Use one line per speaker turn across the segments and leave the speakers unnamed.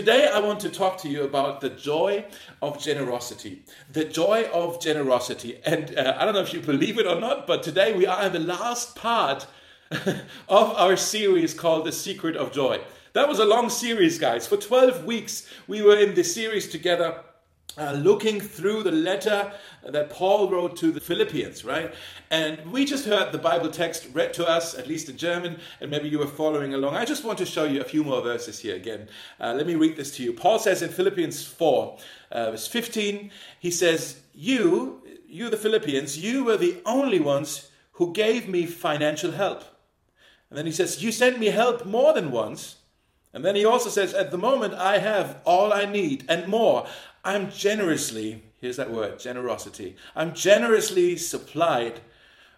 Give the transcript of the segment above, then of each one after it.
Today, I want to talk to you about the joy of generosity. The joy of generosity. And uh, I don't know if you believe it or not, but today we are in the last part of our series called The Secret of Joy. That was a long series, guys. For 12 weeks, we were in this series together uh, looking through the letter that Paul wrote to the Philippians, right? And we just heard the Bible text read to us, at least in German, and maybe you were following along. I just want to show you a few more verses here again. Uh, let me read this to you. Paul says in Philippians 4, uh, verse 15, he says, You, you the Philippians, you were the only ones who gave me financial help. And then he says, You sent me help more than once. And then he also says, At the moment, I have all I need and more. I'm generously, here's that word, generosity. I'm generously supplied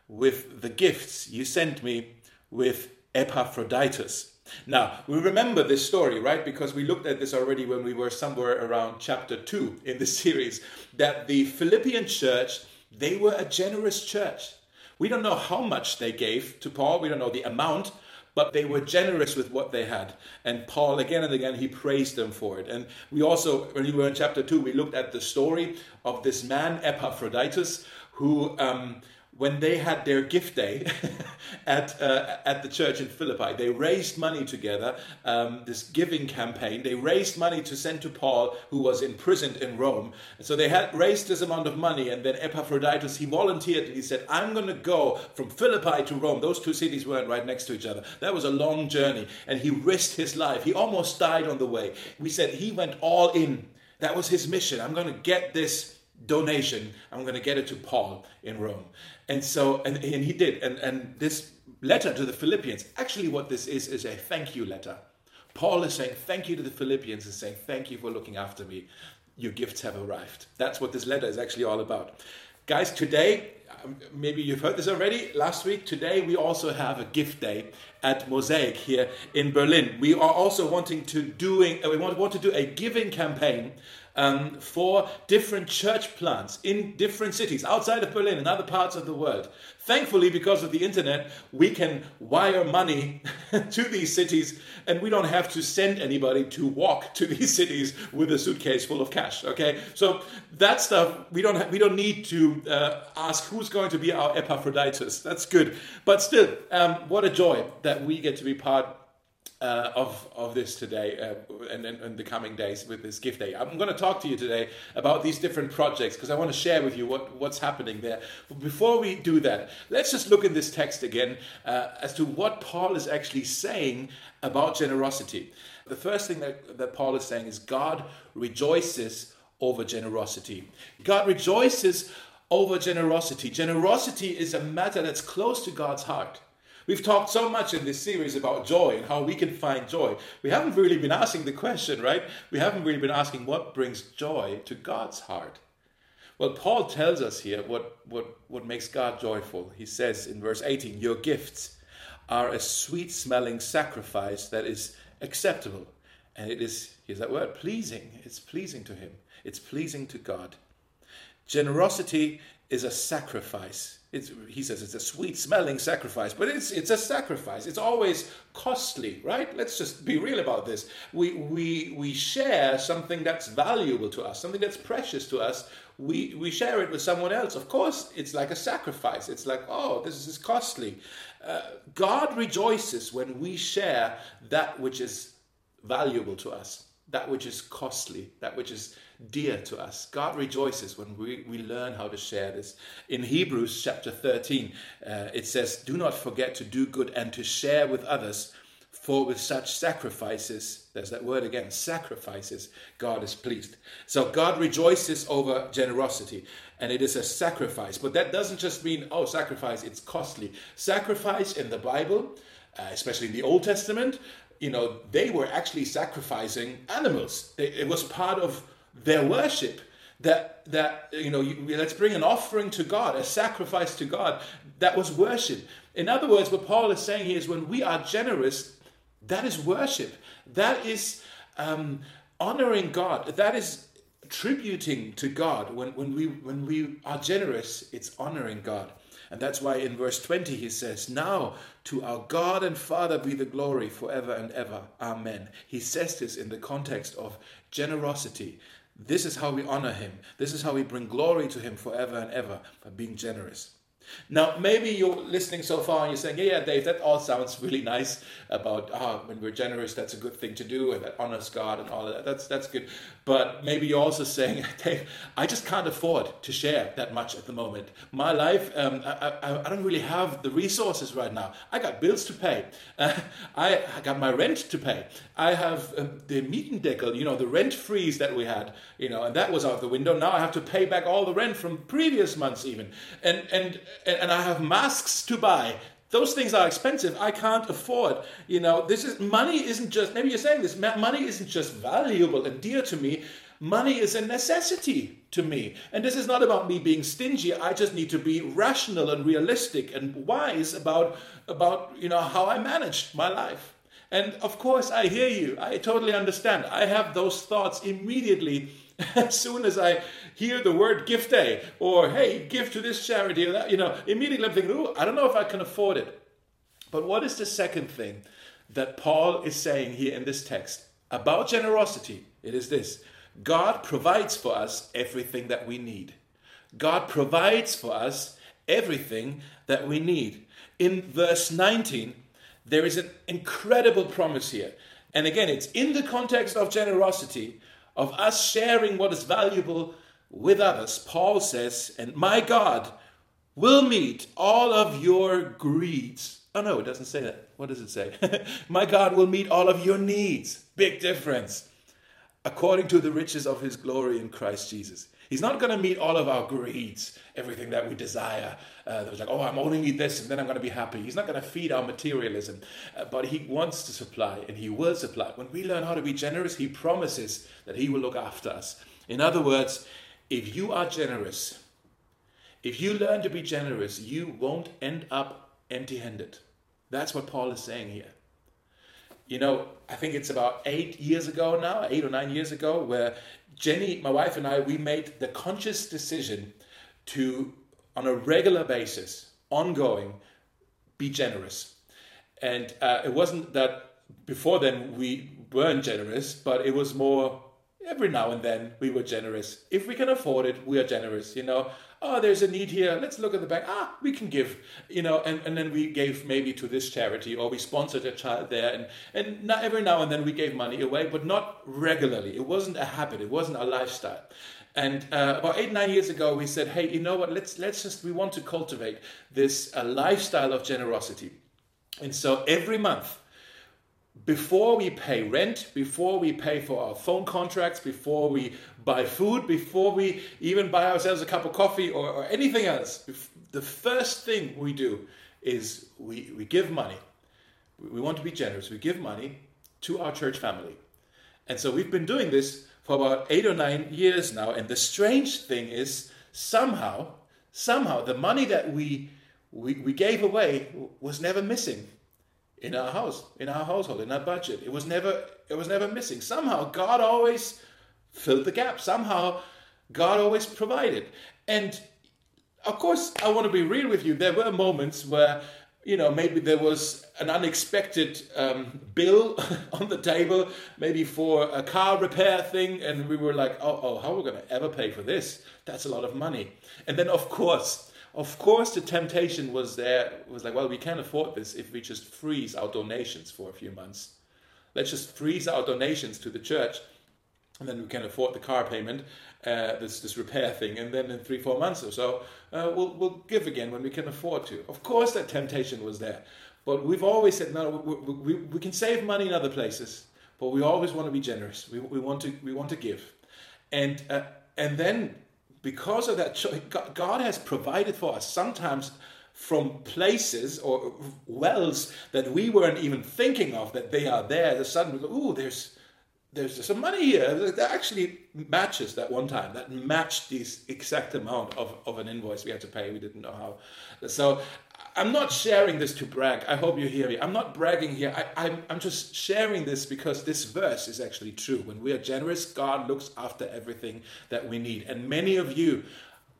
with the gifts you sent me with Epaphroditus. Now, we remember this story, right? Because we looked at this already when we were somewhere around chapter 2 in the series, that the Philippian church, they were a generous church. We don't know how much they gave to Paul, we don't know the amount, but they were generous with what they had. And Paul, again and again, he praised them for it. And we also, when we were in chapter 2, we looked at the story of this man, Epaphroditus, who um, when they had their gift day at, uh, at the church in Philippi, they raised money together, um, this giving campaign. They raised money to send to Paul, who was imprisoned in Rome. So they had raised this amount of money, and then Epaphroditus, he volunteered and he said, I'm going to go from Philippi to Rome. Those two cities weren't right next to each other. That was a long journey, and he risked his life. He almost died on the way. We said he went all in. That was his mission. I'm going to get this donation. I'm going to get it to Paul in Rome. And so, and, and he did. And, and this letter to the Philippians, actually, what this is, is a thank you letter. Paul is saying thank you to the Philippians and saying thank you for looking after me. Your gifts have arrived. That's what this letter is actually all about. Guys, today, um, maybe you've heard this already last week. Today, we also have a gift day at Mosaic here in Berlin. We are also wanting to doing uh, we want, want to do a giving campaign um, for different church plants in different cities outside of Berlin and other parts of the world. Thankfully, because of the internet, we can wire money to these cities and we don't have to send anybody to walk to these cities with a suitcase full of cash. Okay, so that stuff we don't we don't need to uh, ask who's going to be our Epaphroditus. That's good, but still, um, what a joy that we get to be part uh, of, of this today uh, and in the coming days with this gift day. I'm going to talk to you today about these different projects because I want to share with you what, what's happening there. But before we do that, let's just look in this text again uh, as to what Paul is actually saying about generosity. The first thing that, that Paul is saying is God rejoices over generosity. God rejoices over generosity. Generosity is a matter that's close to God's heart. We've talked so much in this series about joy and how we can find joy. We haven't really been asking the question, right? We haven't really been asking what brings joy to God's heart. Well, Paul tells us here what, what, what makes God joyful. He says in verse 18, Your gifts are a sweet smelling sacrifice that is acceptable. And it is, here's that word, pleasing. It's pleasing to Him, it's pleasing to God. Generosity is a sacrifice. It's, he says it's a sweet smelling sacrifice, but it's, it's a sacrifice. It's always costly, right? Let's just be real about this. We, we, we share something that's valuable to us, something that's precious to us. We, we share it with someone else. Of course, it's like a sacrifice. It's like, oh, this is costly. Uh, God rejoices when we share that which is valuable to us, that which is costly, that which is dear to us. God rejoices when we, we learn how to share this. In Hebrews chapter 13, uh, it says, Do not forget to do good and to share with others, for with such sacrifices, there's that word again, sacrifices, God is pleased. So God rejoices over generosity, and it is a sacrifice. But that doesn't just mean, oh, sacrifice, it's costly. Sacrifice in the Bible, uh, especially in the Old Testament, you know, they were actually sacrificing animals. It, it was part of their worship that that you know you, let's bring an offering to god a sacrifice to god that was worship in other words what paul is saying here is when we are generous that is worship that is um, honoring god that is tributing to god when, when we when we are generous it's honoring god And that's why in verse 20 he says, Now to our God and Father be the glory forever and ever. Amen. He says this in the context of generosity. This is how we honor him. This is how we bring glory to him forever and ever by being generous. Now, maybe you're listening so far and you're saying, yeah, yeah, Dave, that all sounds really nice about oh, when we're generous, that's a good thing to do and that honors God and all that. That's, that's good. But maybe you're also saying, Dave, I just can't afford to share that much at the moment. My life, um, I, I, I, don't really have the resources right now. I got bills to pay. Uh, I, I, got my rent to pay. I have um, the Mietendeckel, you know, the rent freeze that we had, you know, and that was out the window. Now I have to pay back all the rent from previous months even. And, and and I have masks to buy. Those things are expensive. I can't afford. You know, this is money isn't just maybe you're saying this, money isn't just valuable and dear to me. Money is a necessity to me. And this is not about me being stingy. I just need to be rational and realistic and wise about about, you know, how I manage my life. And of course, I hear you. I totally understand. I have those thoughts immediately as soon as I hear the word gift day or hey, give to this charity or that, you know, immediately I'm thinking, ooh, I don't know if I can afford it. But what is the second thing that Paul is saying here in this text about generosity? It is this God provides for us everything that we need. God provides for us everything that we need. In verse 19, there is an incredible promise here. And again, it's in the context of generosity, of us sharing what is valuable with others. Paul says, and my God will meet all of your greeds. Oh no, it doesn't say that. What does it say? my God will meet all of your needs. Big difference. According to the riches of his glory in Christ Jesus. He's not going to meet all of our greeds, everything that we desire. Uh, that was like, oh, I'm only need this and then I'm going to be happy. He's not going to feed our materialism, uh, but he wants to supply and he will supply. When we learn how to be generous, he promises that he will look after us. In other words, if you are generous, if you learn to be generous, you won't end up empty handed. That's what Paul is saying here. You know, I think it's about eight years ago now, eight or nine years ago, where Jenny, my wife, and I, we made the conscious decision to, on a regular basis, ongoing, be generous. And uh, it wasn't that before then we weren't generous, but it was more every now and then we were generous. If we can afford it, we are generous. You know, oh, there's a need here. Let's look at the bank. Ah, we can give. You know, and, and then we gave maybe to this charity or we sponsored a child there. And, and not every now and then we gave money away, but not regularly. It wasn't a habit. It wasn't a lifestyle. And uh, about eight nine years ago, we said, "Hey, you know what? Let's let's just we want to cultivate this uh, lifestyle of generosity." And so every month, before we pay rent, before we pay for our phone contracts, before we buy food, before we even buy ourselves a cup of coffee or, or anything else, the first thing we do is we, we give money. We want to be generous. We give money to our church family. And so we've been doing this for about eight or nine years now. And the strange thing is, somehow, somehow, the money that we, we, we gave away was never missing in our house, in our household, in our budget. It was never it was never missing. Somehow God always filled the gap. Somehow God always provided. And of course, I want to be real with you. There were moments where you know, maybe there was an unexpected um, bill on the table, maybe for a car repair thing, and we were like, oh, oh how are we going to ever pay for this? That's a lot of money. And then, of course, of course, the temptation was there, was like, well, we can't afford this if we just freeze our donations for a few months. Let's just freeze our donations to the church, and then we can afford the car payment, uh, this, this repair thing, and then in three, four months or so, uh, we'll, we'll give again when we can afford to. Of course, that temptation was there. But we've always said, no, we, we, we can save money in other places, but we always want to be generous. We, we, want, to, we want to give. And, uh, and then because of that choice, God has provided for us sometimes from places or wells that we weren't even thinking of that they are there. The sudden, ooh, there's there's some money here that actually matches that one time that matched this exact amount of, of an invoice we had to pay we didn't know how so i'm not sharing this to brag. I hope you hear me. I'm not bragging here. I, I'm, I'm just sharing this because this verse is actually true. When we are generous god looks after everything that we need. And many of you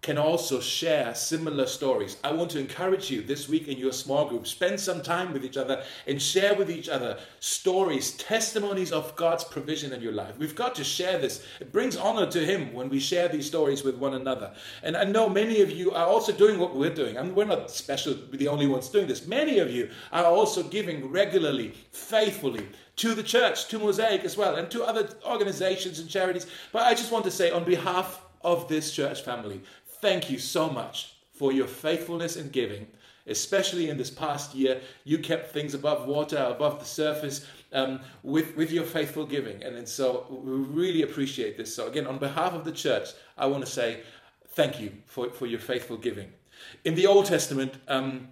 can also share similar stories. I want to encourage you this week in your small group, spend some time with each other and share with each other stories, testimonies of God's provision in your life. We've got to share this. It brings honor to Him when we share these stories with one another. And I know many of you are also doing what we're doing. I mean, we're not special, we're the only ones doing this. Many of you are also giving regularly, faithfully to the church, to Mosaic as well, and to other organizations and charities. But I just want to say, on behalf of this church family, thank you so much for your faithfulness in giving. Especially in this past year, you kept things above water, above the surface, um, with, with your faithful giving. And, and so we really appreciate this. So, again, on behalf of the church, I want to say thank you for, for your faithful giving. In the Old Testament, um,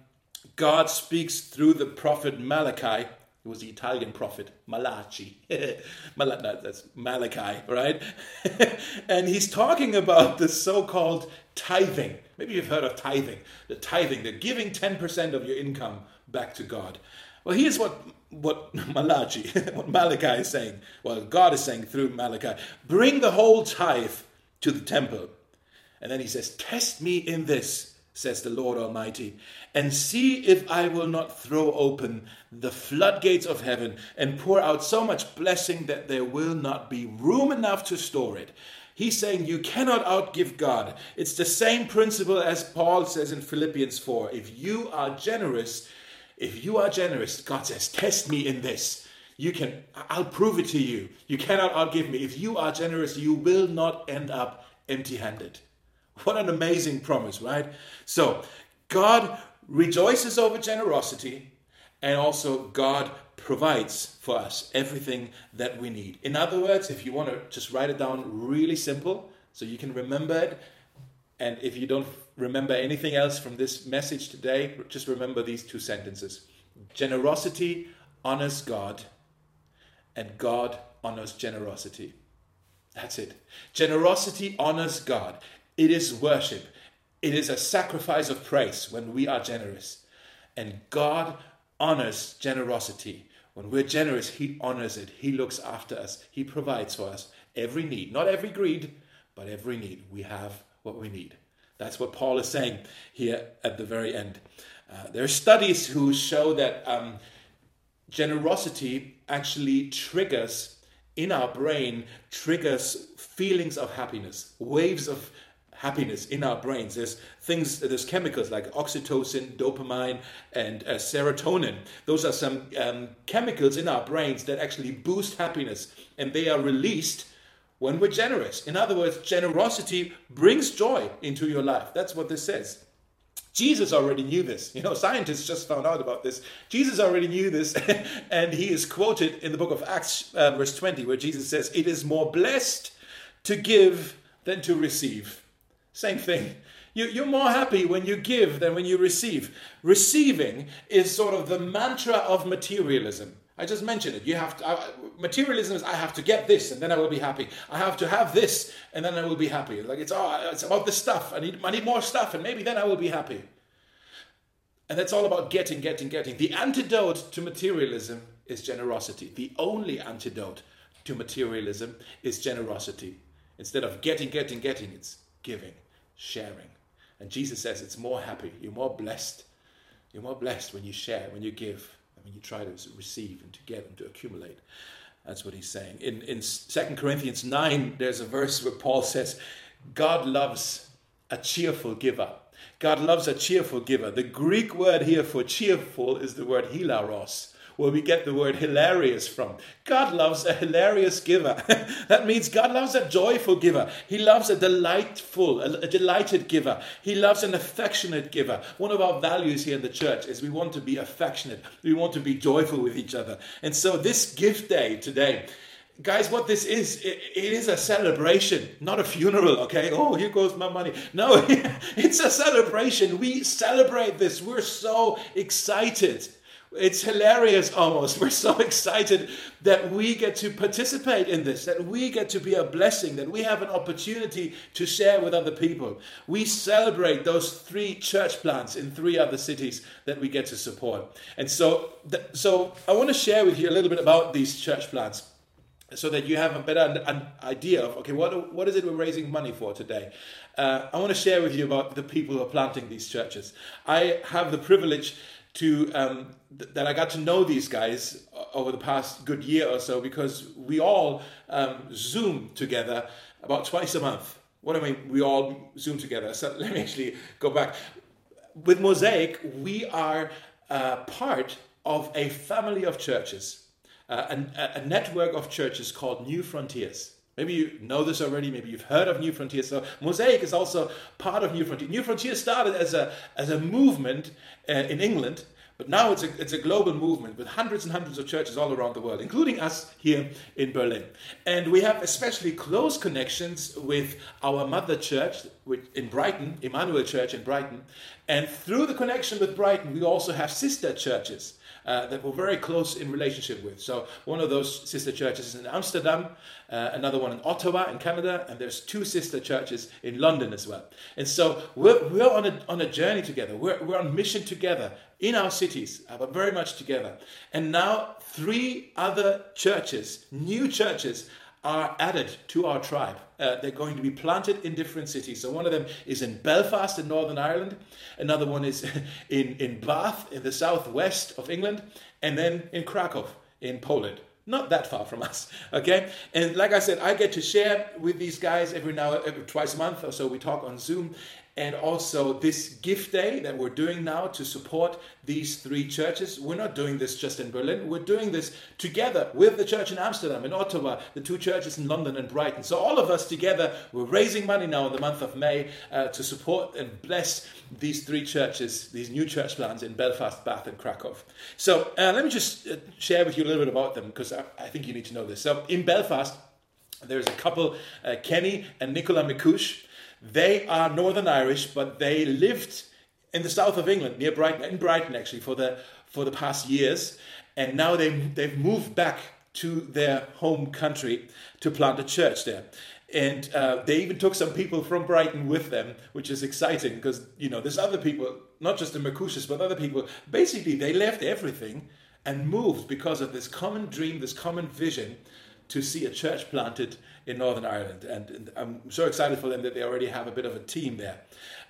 God speaks through the prophet Malachi it was the Italian prophet Malachi. Mal- that's Malachi, right? and he's talking about the so called tithing. Maybe you've heard of tithing. The tithing, the giving 10% of your income back to God. Well, here's what, what Malachi, what Malachi is saying. Well, God is saying through Malachi bring the whole tithe to the temple. And then he says, Test me in this, says the Lord Almighty, and see if I will not throw open the floodgates of heaven and pour out so much blessing that there will not be room enough to store it. He's saying you cannot outgive God. It's the same principle as Paul says in Philippians 4. If you are generous, if you are generous, God says, test me in this. You can, I'll prove it to you. You cannot outgive me. If you are generous, you will not end up empty handed. What an amazing promise, right? So, God rejoices over generosity, and also God provides for us everything that we need. In other words, if you want to just write it down really simple so you can remember it, and if you don't remember anything else from this message today, just remember these two sentences Generosity honors God, and God honors generosity. That's it. Generosity honors God. It is worship. It is a sacrifice of praise when we are generous. And God honors generosity. When we're generous, He honors it. He looks after us. He provides for us every need. Not every greed, but every need. We have what we need. That's what Paul is saying here at the very end. Uh, there are studies who show that um, generosity actually triggers in our brain triggers feelings of happiness, waves of happiness in our brains. There's things, there's chemicals like oxytocin, dopamine, and uh, serotonin. Those are some um, chemicals in our brains that actually boost happiness, and they are released when we're generous. In other words, generosity brings joy into your life. That's what this says. Jesus already knew this. You know, scientists just found out about this. Jesus already knew this, and he is quoted in the book of Acts, uh, verse 20, where Jesus says, It is more blessed to give than to receive. Same thing. You, are more happy when you give than when you receive. Receiving is sort of the mantra of materialism. I just mentioned it. You have to, materialism is I have to get this and then I will be happy. I have to have this and then I will be happy. Like it's oh, it's about the stuff. I need I need more stuff and maybe then I will be happy. And that's all about getting, getting, getting. The antidote to materialism is generosity. The only antidote to materialism is generosity. Instead of getting, getting, getting, it's giving, sharing. And Jesus says it's more happy, you're more blessed. You're more blessed when you share, when you give, and when you try to receive and to get and to accumulate. That's what he's saying. In, in 2 Corinthians 9, there's a verse where Paul says, God loves a cheerful giver. God loves a cheerful giver. The Greek word here for cheerful is the word hilaros, where we get the word hilarious from. God loves a hilarious giver. that means God loves a joyful giver. He loves a delightful, a, a delighted giver. He loves an affectionate giver. One of our values here in the church is we want to be affectionate. We want to be joyful with each other. And so this gift day today, guys what this is it, it is a celebration not a funeral okay oh here goes my money no it's a celebration we celebrate this we're so excited it's hilarious almost. We're so excited that we get to participate in this, that we get to be a blessing, that we have an opportunity to share with other people. We celebrate those three church plants in three other cities that we get to support. And so, so I want to share with you a little bit about these church plants. so that you have a better an idea of okay what what is it we're raising money for today uh, i want to share with you about the people who are planting these churches i have the privilege to um, th- that i got to know these guys over the past good year or so because we all um, zoom together about twice a month. What do i mean? We all zoom together. So let me actually go back. With mosaic we are uh, part of a family of churches uh, a, a network of churches called New Frontiers. Maybe you know this already. Maybe you've heard of New Frontiers. So Mosaic is also part of New Frontiers. New Frontiers started as a as a movement uh, in England, but now it's a it's a global movement with hundreds and hundreds of churches all around the world, including us here in Berlin. And we have especially close connections with our mother church in Brighton, Emmanuel Church in Brighton. And through the connection with Brighton, we also have sister churches uh, that we're very close in relationship with. So one of those sister churches is in Amsterdam, uh, another one in Ottawa in Canada, and there's two sister churches in London as well. And so we're, we're on, a, on a journey together. We're, we're on mission together in our cities, uh, but very much together. And now three other churches, new churches, are added to our tribe. Uh, they're going to be planted in different cities. So one of them is in Belfast in Northern Ireland, another one is in, in Bath in the southwest of England, and then in Krakow in Poland. Not that far from us, okay? And like I said, I get to share with these guys every now, every twice a month or so. We talk on Zoom, and also this gift day that we're doing now to support these three churches. We're not doing this just in Berlin, we're doing this together with the church in Amsterdam, in Ottawa, the two churches in London and Brighton. So, all of us together, we're raising money now in the month of May uh, to support and bless these three churches, these new church plans in Belfast, Bath, and Krakow. So, uh, let me just uh, share with you a little bit about them because I, I, think you need to know this. So, in Belfast, there's a couple, uh, Kenny and Nicola McCush. They are Northern Irish, but they lived in the south of England, near Brighton, in Brighton actually, for the for the past years, and now they they've moved back to their home country to plant a church there. And uh, they even took some people from Brighton with them, which is exciting because you know there's other people, not just the McCushes, but other people. Basically, they left everything and moved because of this common dream, this common vision to see a church planted in Northern Ireland. And, I'm so excited for them that they already have a bit of a team there.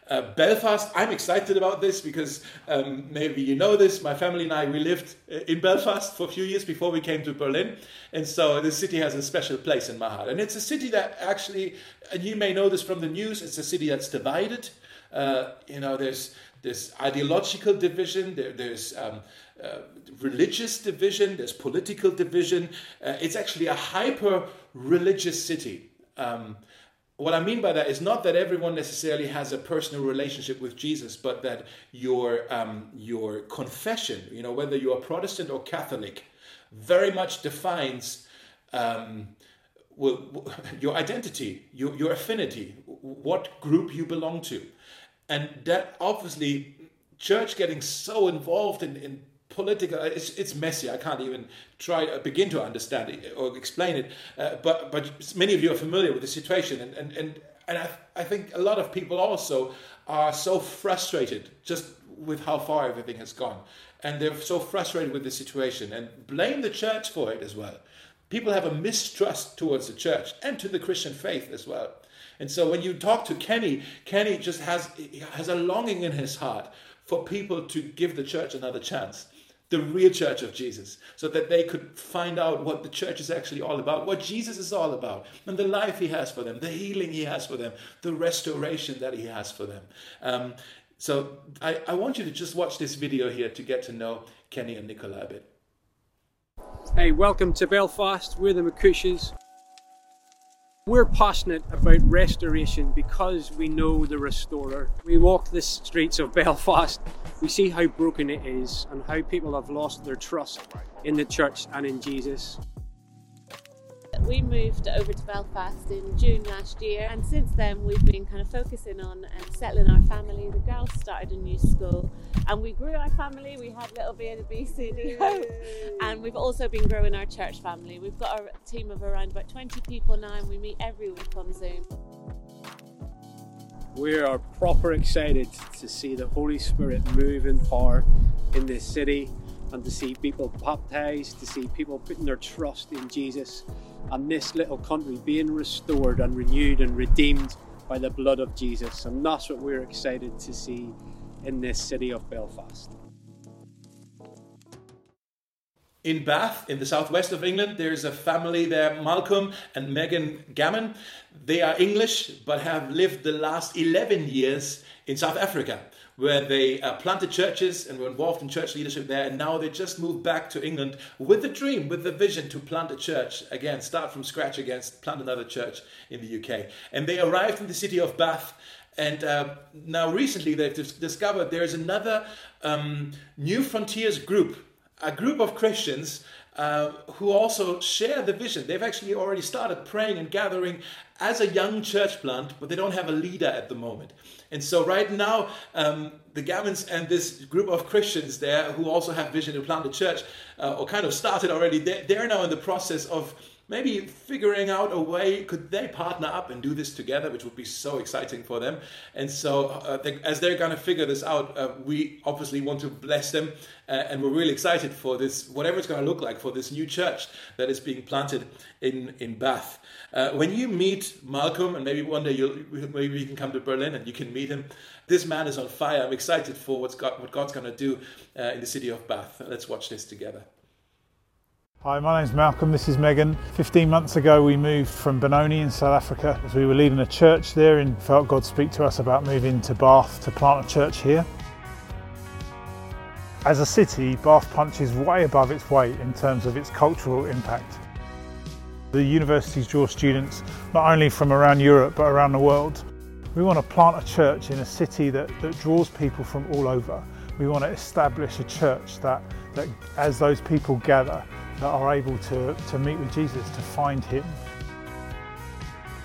Uh, Belfast, I'm excited about this because um, maybe you know this. My family and I, we lived uh, in Belfast for a few years before we came to Berlin. And so the city has a special place in my heart. And it's a city that actually, and you may know this from the news, it's a city that's divided. Uh, you know, there's there's ideological division, there, there's um, religious division, there's political division. Uh, it's actually a hyper religious city. Um, what I mean by that is not that everyone necessarily has a personal relationship with Jesus, but that your um, your confession, you know, whether you are Protestant or Catholic, very much defines um, your identity, your, your affinity, what group you belong to, and that obviously church getting so involved in, in political it's, it's messy. I can't even try to uh, begin to understand it or explain it. Uh, but but many of you are familiar with the situation and and and, and I, I think a lot of people also are so frustrated just with how far everything has gone. And they're so frustrated with the situation and blame the church for it as well. People have a mistrust towards the church and to the christian faith as well. And so when you talk to kenny kenny just has has a longing in his heart for people to give the church another chance the real church of Jesus, so that they could find out what the church is actually all about, what Jesus is all about, and the life he has for them, the healing he has for them, the restoration that he has for them. Um, so I, I want you to just watch this video here to get to know Kenny and Nicola a bit.
Hey, welcome to Belfast. We're the McCushes. We're passionate about restoration because we know the restorer. We walk the streets of Belfast, we see how broken it is and how people have lost their trust in the church and in Jesus.
We moved over to Belfast in June last year, and since then we've been kind of focusing on um, settling our family. The girls started a new school, and we grew our family. We had little B and B, C, D, and we've also been growing our church family. We've got a team of around about 20 people now, and we meet every week on Zoom.
We are proper excited to see the Holy Spirit move in power in this city and to see people baptized, to see people putting their trust in Jesus, and this little country being restored and renewed and redeemed by the blood of Jesus. And that's what we're excited to see in this city of Belfast.
In Bath, in the southwest of England, there's a family there, Malcolm and Megan Gammon. They are English but have lived the last 11 years in South Africa where they uh, planted churches and were involved in church leadership there. And now they just moved back to England with the dream, with the vision to plant a church again, start from scratch again, plant another church in the UK. And they arrived in the city of Bath. And uh, now recently they've discovered there is another um, New Frontiers group, a group of Christians uh, who also share the vision. They've actually already started praying and gathering as a young church plant, but they don't have a leader at the moment. And so, right now, um, the Gammons and this group of Christians there who also have vision to plant a church, uh, or kind of started already, they're, they're now in the process of maybe figuring out a way could they partner up and do this together which would be so exciting for them. And so uh, they, as they're going to figure this out uh, we obviously want to bless them uh, and we're really excited for this whatever it's going to look like for this new church that is being planted in in bath. Uh, when you meet malcolm and maybe one day you'll maybe you can come to berlin and you can meet him this man is on fire. I'm excited for what's what god's going to do uh, in the city of bath. Let's watch this together
Hi, my name's Malcolm, this is Megan. 15 months ago we moved from Benoni in South Africa as we were leaving a church there and felt God speak to us about moving to Bath to plant a church here. As a city, Bath punches way above its weight in terms of its cultural impact. The universities draw students not only from around Europe but around the world. We want to plant a church in a city that, that draws people from all over. We want to establish a church that, that as those people gather, that are able to, to meet with Jesus, to find him.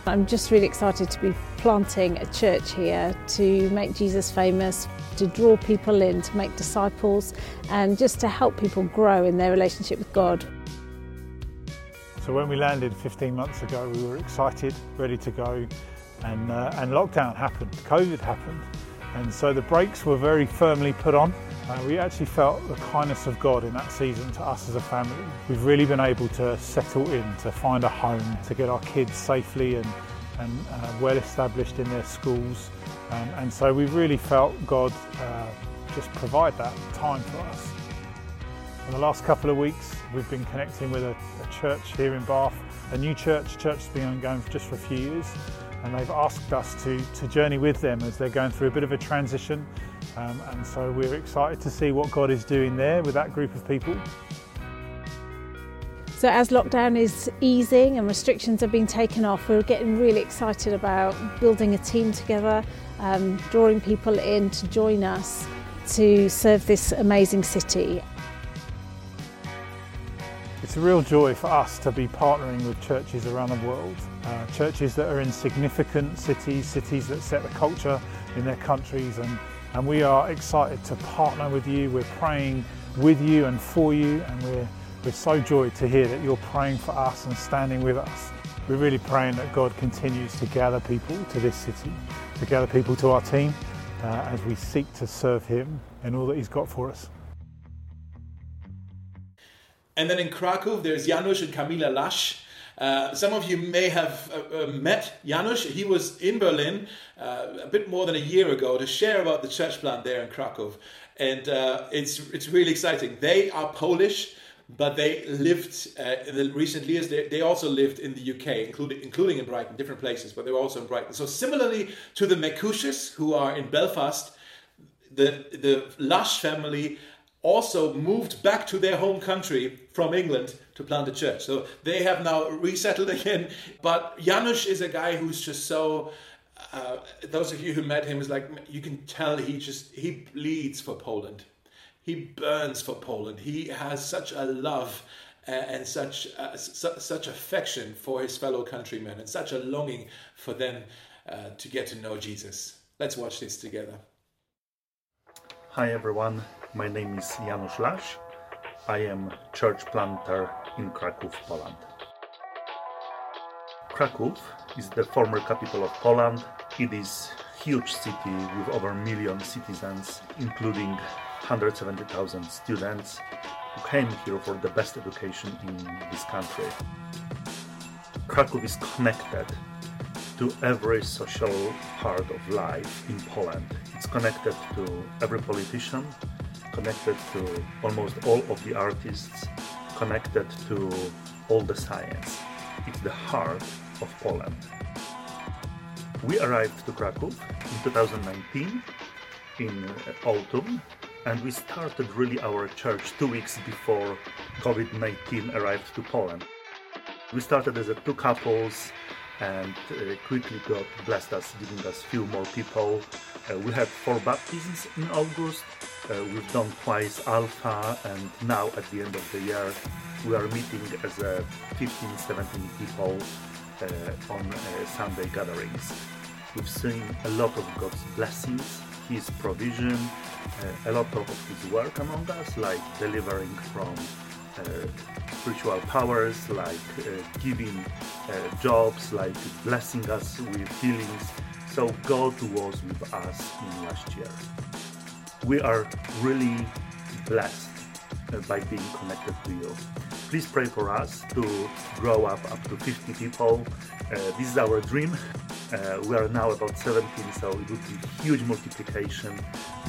I'm just really excited to be planting a church here to make Jesus famous, to draw people in, to make disciples, and just to help people grow in their relationship with God.
So when we landed 15 months ago, we were excited, ready to go, and, uh, and lockdown happened, COVID happened. And so the brakes were very firmly put on. Uh, we actually felt the kindness of God in that season to us as a family. We've really been able to settle in, to find a home, to get our kids safely and, and uh, well established in their schools. Um, and so we've really felt God uh, just provide that time for us. In the last couple of weeks, we've been connecting with a, a church here in Bath, a new church. Church has been ongoing for just for a few years and they've asked us to, to journey with them as they're going through a bit of a transition. Um, and so we're excited to see what God is doing there with that group of people.
So, as lockdown is easing and restrictions are being taken off, we're getting really excited about building a team together, um, drawing people in to join us to serve this amazing city.
It's a real joy for us to be partnering with churches around the world, uh, churches that are in significant cities, cities that set the culture in their countries, and, and we are excited to partner with you. We're praying with you and for you, and we're, we're so joyed to hear that you're praying for us and standing with us. We're really praying that God continues to gather people to this city, to gather people to our team uh, as we seek to serve Him and all that He's got for us.
And then in Krakow, there's Janusz and Kamila Lasch. Uh, some of you may have uh, uh, met Janusz. He was in Berlin uh, a bit more than a year ago to share about the church plant there in Krakow. And it's, it's really exciting. They are Polish, but they lived uh, in the recent years, they, they also lived in the UK, including, including in Brighton, different places, but they were also in Brighton. So, similarly to the McCushes, who are in Belfast, the, the Lasch family also moved back to their home country from England to plant a church. So they have now resettled again. But Janusz is a guy who's just so. Uh, those of you who met him is like you can tell he just he bleeds for Poland. He burns for Poland. He has such a love uh, and such uh, su- such affection for his fellow countrymen and such a longing for them uh, to get to know Jesus. Let's watch this together.
Hi everyone, my name is Janusz Lasch. I am church planter in Kraków, Poland. Kraków is the former capital of Poland. It is a huge city with over a million citizens, including 170,000 students. who came here for the best education in this country. Krakow is connected to every social part of life in Poland. It's connected to every politician, connected to almost all of the artists, connected to all the science. It's the heart of Poland. We arrived to Krakow in 2019 in autumn and we started really our church two weeks before COVID 19 arrived to Poland. We started as a two couples and uh, quickly God blessed us, giving us few more people. Uh, we had four baptisms in August. Uh, we've done twice Alpha, and now at the end of the year, we are meeting as a 15, 17 people uh, on uh, Sunday gatherings. We've seen a lot of God's blessings, His provision, uh, a lot of His work among us, like delivering from uh, spiritual powers, like uh, giving uh, jobs, like blessing us with healings. So God was with us in last year. We are really blessed by being connected to you. Please pray for us to grow up up to 50 people. Uh, this is our dream. Uh, we are now about 17, so it would be huge multiplication.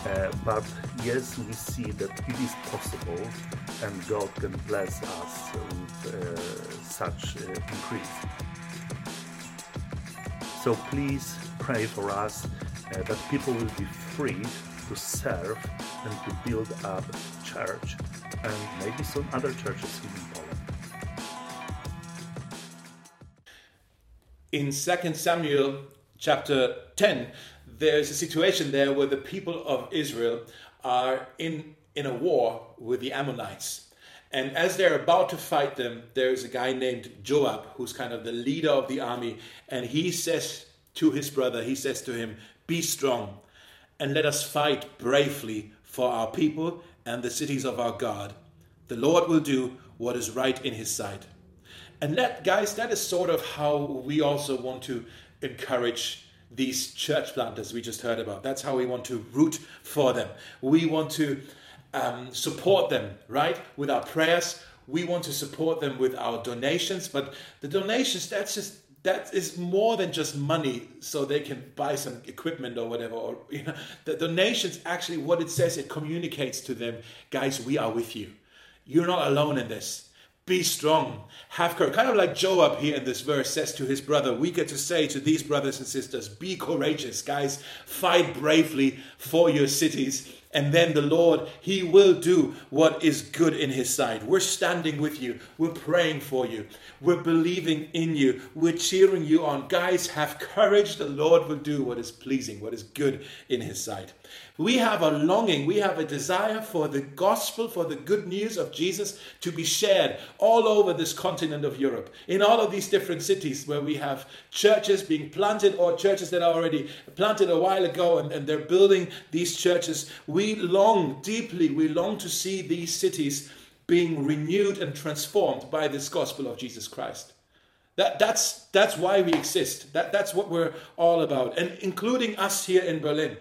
Uh, but yes, we see that it is possible and God can bless us with uh, such uh, increase. So please pray for us uh, that people will be free to serve and to build up church and maybe some other churches in Poland.
In 2 Samuel chapter 10, there's a situation there where the people of Israel are in in a war with the Ammonites. And as they're about to fight them, there's a guy named Joab, who's kind of the leader of the army, and he says to his brother, he says to him, Be strong, and let us fight bravely for our people and the cities of our God. The Lord will do what is right in his sight. And that, guys, that is sort of how we also want to encourage these church planters we just heard about. That's how we want to root for them. We want to um, support them, right? With our prayers. We want to support them with our donations, but the donations, that's just that is more than just money so they can buy some equipment or whatever or you know the donations actually what it says it communicates to them guys we are with you. You're not alone in this. Be strong. Have courage. Kind of like joab here in this verse says to his brother we get to say to these brothers and sisters be courageous guys. Fight bravely for your cities and then the Lord, He will do what is good in His sight. We're standing with you. We're praying for you. We're believing in you. We're cheering you on. Guys, have courage. The Lord will do what is pleasing, what is good in His sight. We have a longing, we have a desire for the gospel, for the good news of Jesus to be shared all over this continent of Europe, in all of these different cities where we have churches being planted or churches that are already planted a while ago and, and they're building these churches. We long deeply, we long to see these cities being renewed and transformed by this gospel of Jesus Christ. That, that's, that's why we exist. That, that's what we're all about, and including us here in Berlin.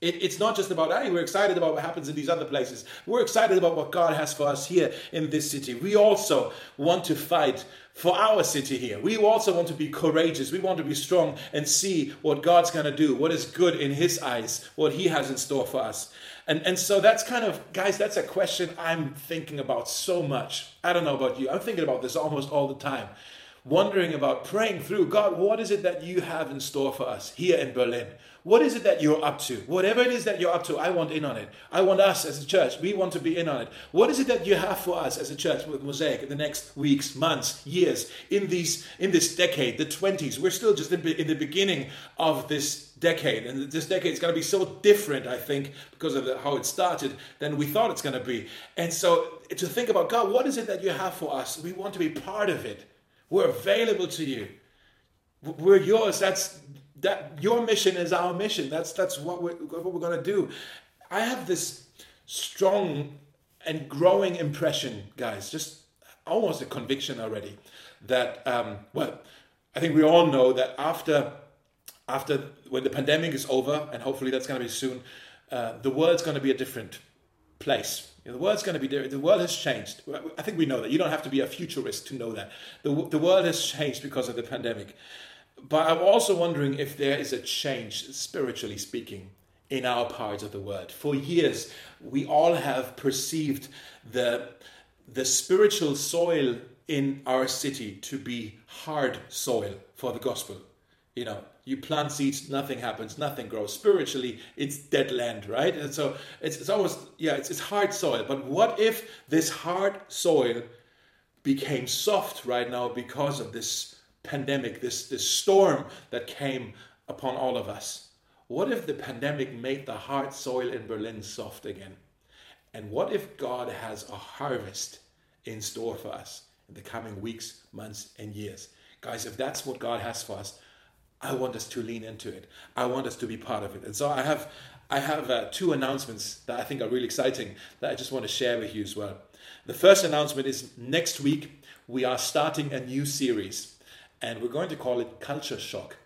It, it's not just about, hey, we're excited about what happens in these other places. We're excited about what God has for us here in this city. We also want to fight for our city here. We also want to be courageous. We want to be strong and see what God's going to do, what is good in His eyes, what He has in store for us. And, and so that's kind of, guys, that's a question I'm thinking about so much. I don't know about you. I'm thinking about this almost all the time. Wondering about praying through God, what is it that you have in store for us here in Berlin? What is it that you're up to? Whatever it is that you're up to, I want in on it. I want us as a church, we want to be in on it. What is it that you have for us as a church with Mosaic in the next weeks, months, years, in these in this decade, the 20s? We're still just in, the beginning of this decade, and this decade is going to be so different, I think, because of how it started than we thought it's going to be. And so to think about God, what is it that you have for us? We want to be part of it. We're available to you. We're yours. That's that your mission is our mission. That's that's what we're, what we're going to do. I have this strong and growing impression, guys, just almost a conviction already, that um, well, I think we all know that after after when the pandemic is over, and hopefully that's going to be soon, uh, the world's going to be a different place. You know, the world's going to be different. The world has changed. I think we know that. You don't have to be a futurist to know that. The, the world has changed because of the pandemic. But I'm also wondering if there is a change, spiritually speaking, in our part of the world. For years, we all have perceived the, the spiritual soil in our city to be hard soil for the gospel. You know, you plant seeds, nothing happens, nothing grows. Spiritually, it's dead land, right? And so it's, it's almost, yeah, it's, it's hard soil. But what if this hard soil became soft right now because of this pandemic, this, this storm that came upon all of us? What if the pandemic made the hard soil in Berlin soft again? And what if God has a harvest in store for us in the coming weeks, months, and years? Guys, if that's what God has for us, I want us to lean into it. I want us to be part of it. And so I have, I have uh, two announcements that I think are really exciting that I just want to share with you as well. The first announcement is next week we are starting a new series, and we're going to call it Culture Shock.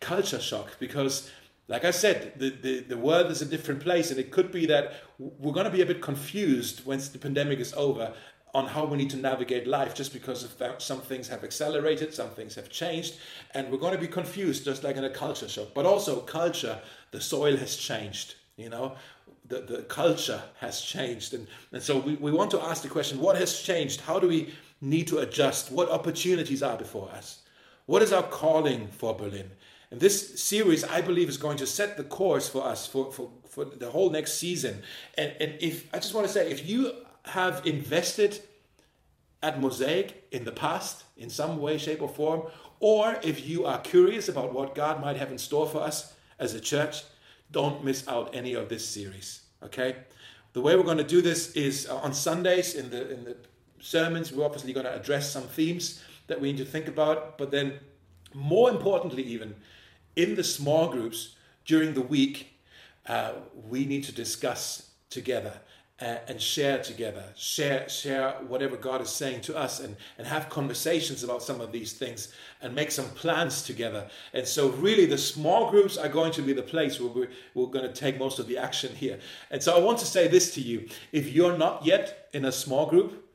Culture Shock because like I said, the, the, the world is a different place, and it could be that we're going to be a bit confused once the pandemic is over on how we need to navigate life just because some things have accelerated, some things have changed, and we're going to be confused just like in a culture shock. But also, culture, the soil has changed, you know, the, the culture has changed. And, and so we, we want to ask the question what has changed? How do we need to adjust? What opportunities are before us? What is our calling for Berlin? And this series, I believe, is going to set the course for us for, for, for the whole next season. And, and if I just want to say, if you have invested at Mosaic in the past in some way, shape, or form, or if you are curious about what God might have in store for us as a church, don't miss out any of this series. Okay? The way we're going to do this is uh, on Sundays in the in the sermons. We're obviously going to address some themes that we need to think about, but then more importantly, even in the small groups during the week, uh, we need to discuss together uh, and share together, share share whatever God is saying to us, and and have conversations about some of these things, and make some plans together. And so, really, the small groups are going to be the place where we're, we're going to take most of the action here. And so, I want to say this to you: if you're not yet in a small group,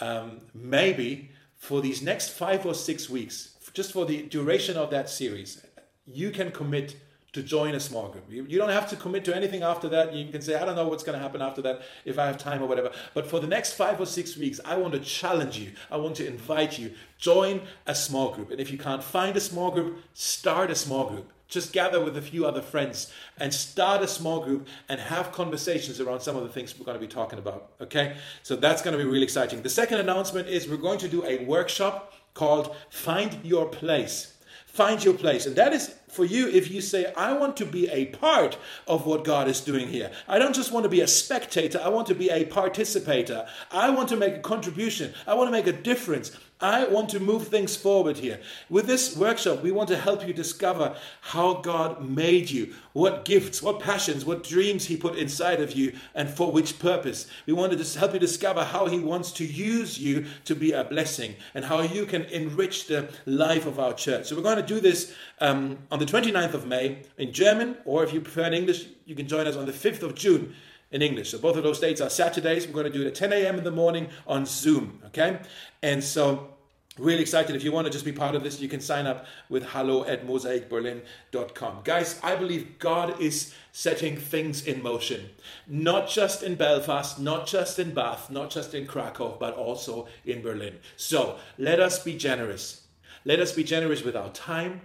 um, maybe for these next five or six weeks, just for the duration of that series, you can commit to join a small group. You, you, don't have to commit to anything after that. You can say, I don't know what's going to happen after that if I have time or whatever. But for the next five or six weeks, I want to challenge you. I want to invite you. Join a small group. And if you can't find a small group, start a small group. Just gather with a few other friends and start a small group and have conversations around some of the things we're going to be talking about. Okay? So that's going to be really exciting. The second announcement is we're going to do a workshop called Find Your Place. Find your place. And that is for you if you say, I want to be a part of what God is doing here. I don't just want to be a spectator, I want to be a participator. I want to make a contribution, I want to make a difference. I want to move things forward here. With this workshop, we want to help you discover how God made you, what gifts, what passions, what dreams He put inside of you, and for which purpose. We want to help you discover how He wants to use you to be a blessing and how you can enrich the life of our church. So, we're going to do this um, on the 29th of May in German, or if you prefer in English, you can join us on the 5th of June in English. So both of those dates are Saturdays. We're going to do it at 10 a.m. in the morning on Zoom. Okay, and so really excited if you want to just be part of this you can sign up with hello at mosaicberlin.com guys i believe god is setting things in motion not just in belfast not just in bath not just in krakow but also in berlin so let us be generous let us be generous with our time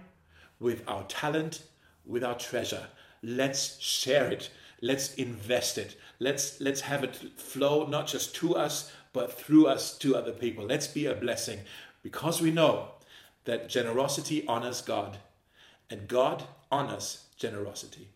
with our talent with our treasure let's share it let's invest it. Let's let's have it flow not just to us but through us to other people. Let's be a blessing. Because we know that generosity honors God and God honors generosity.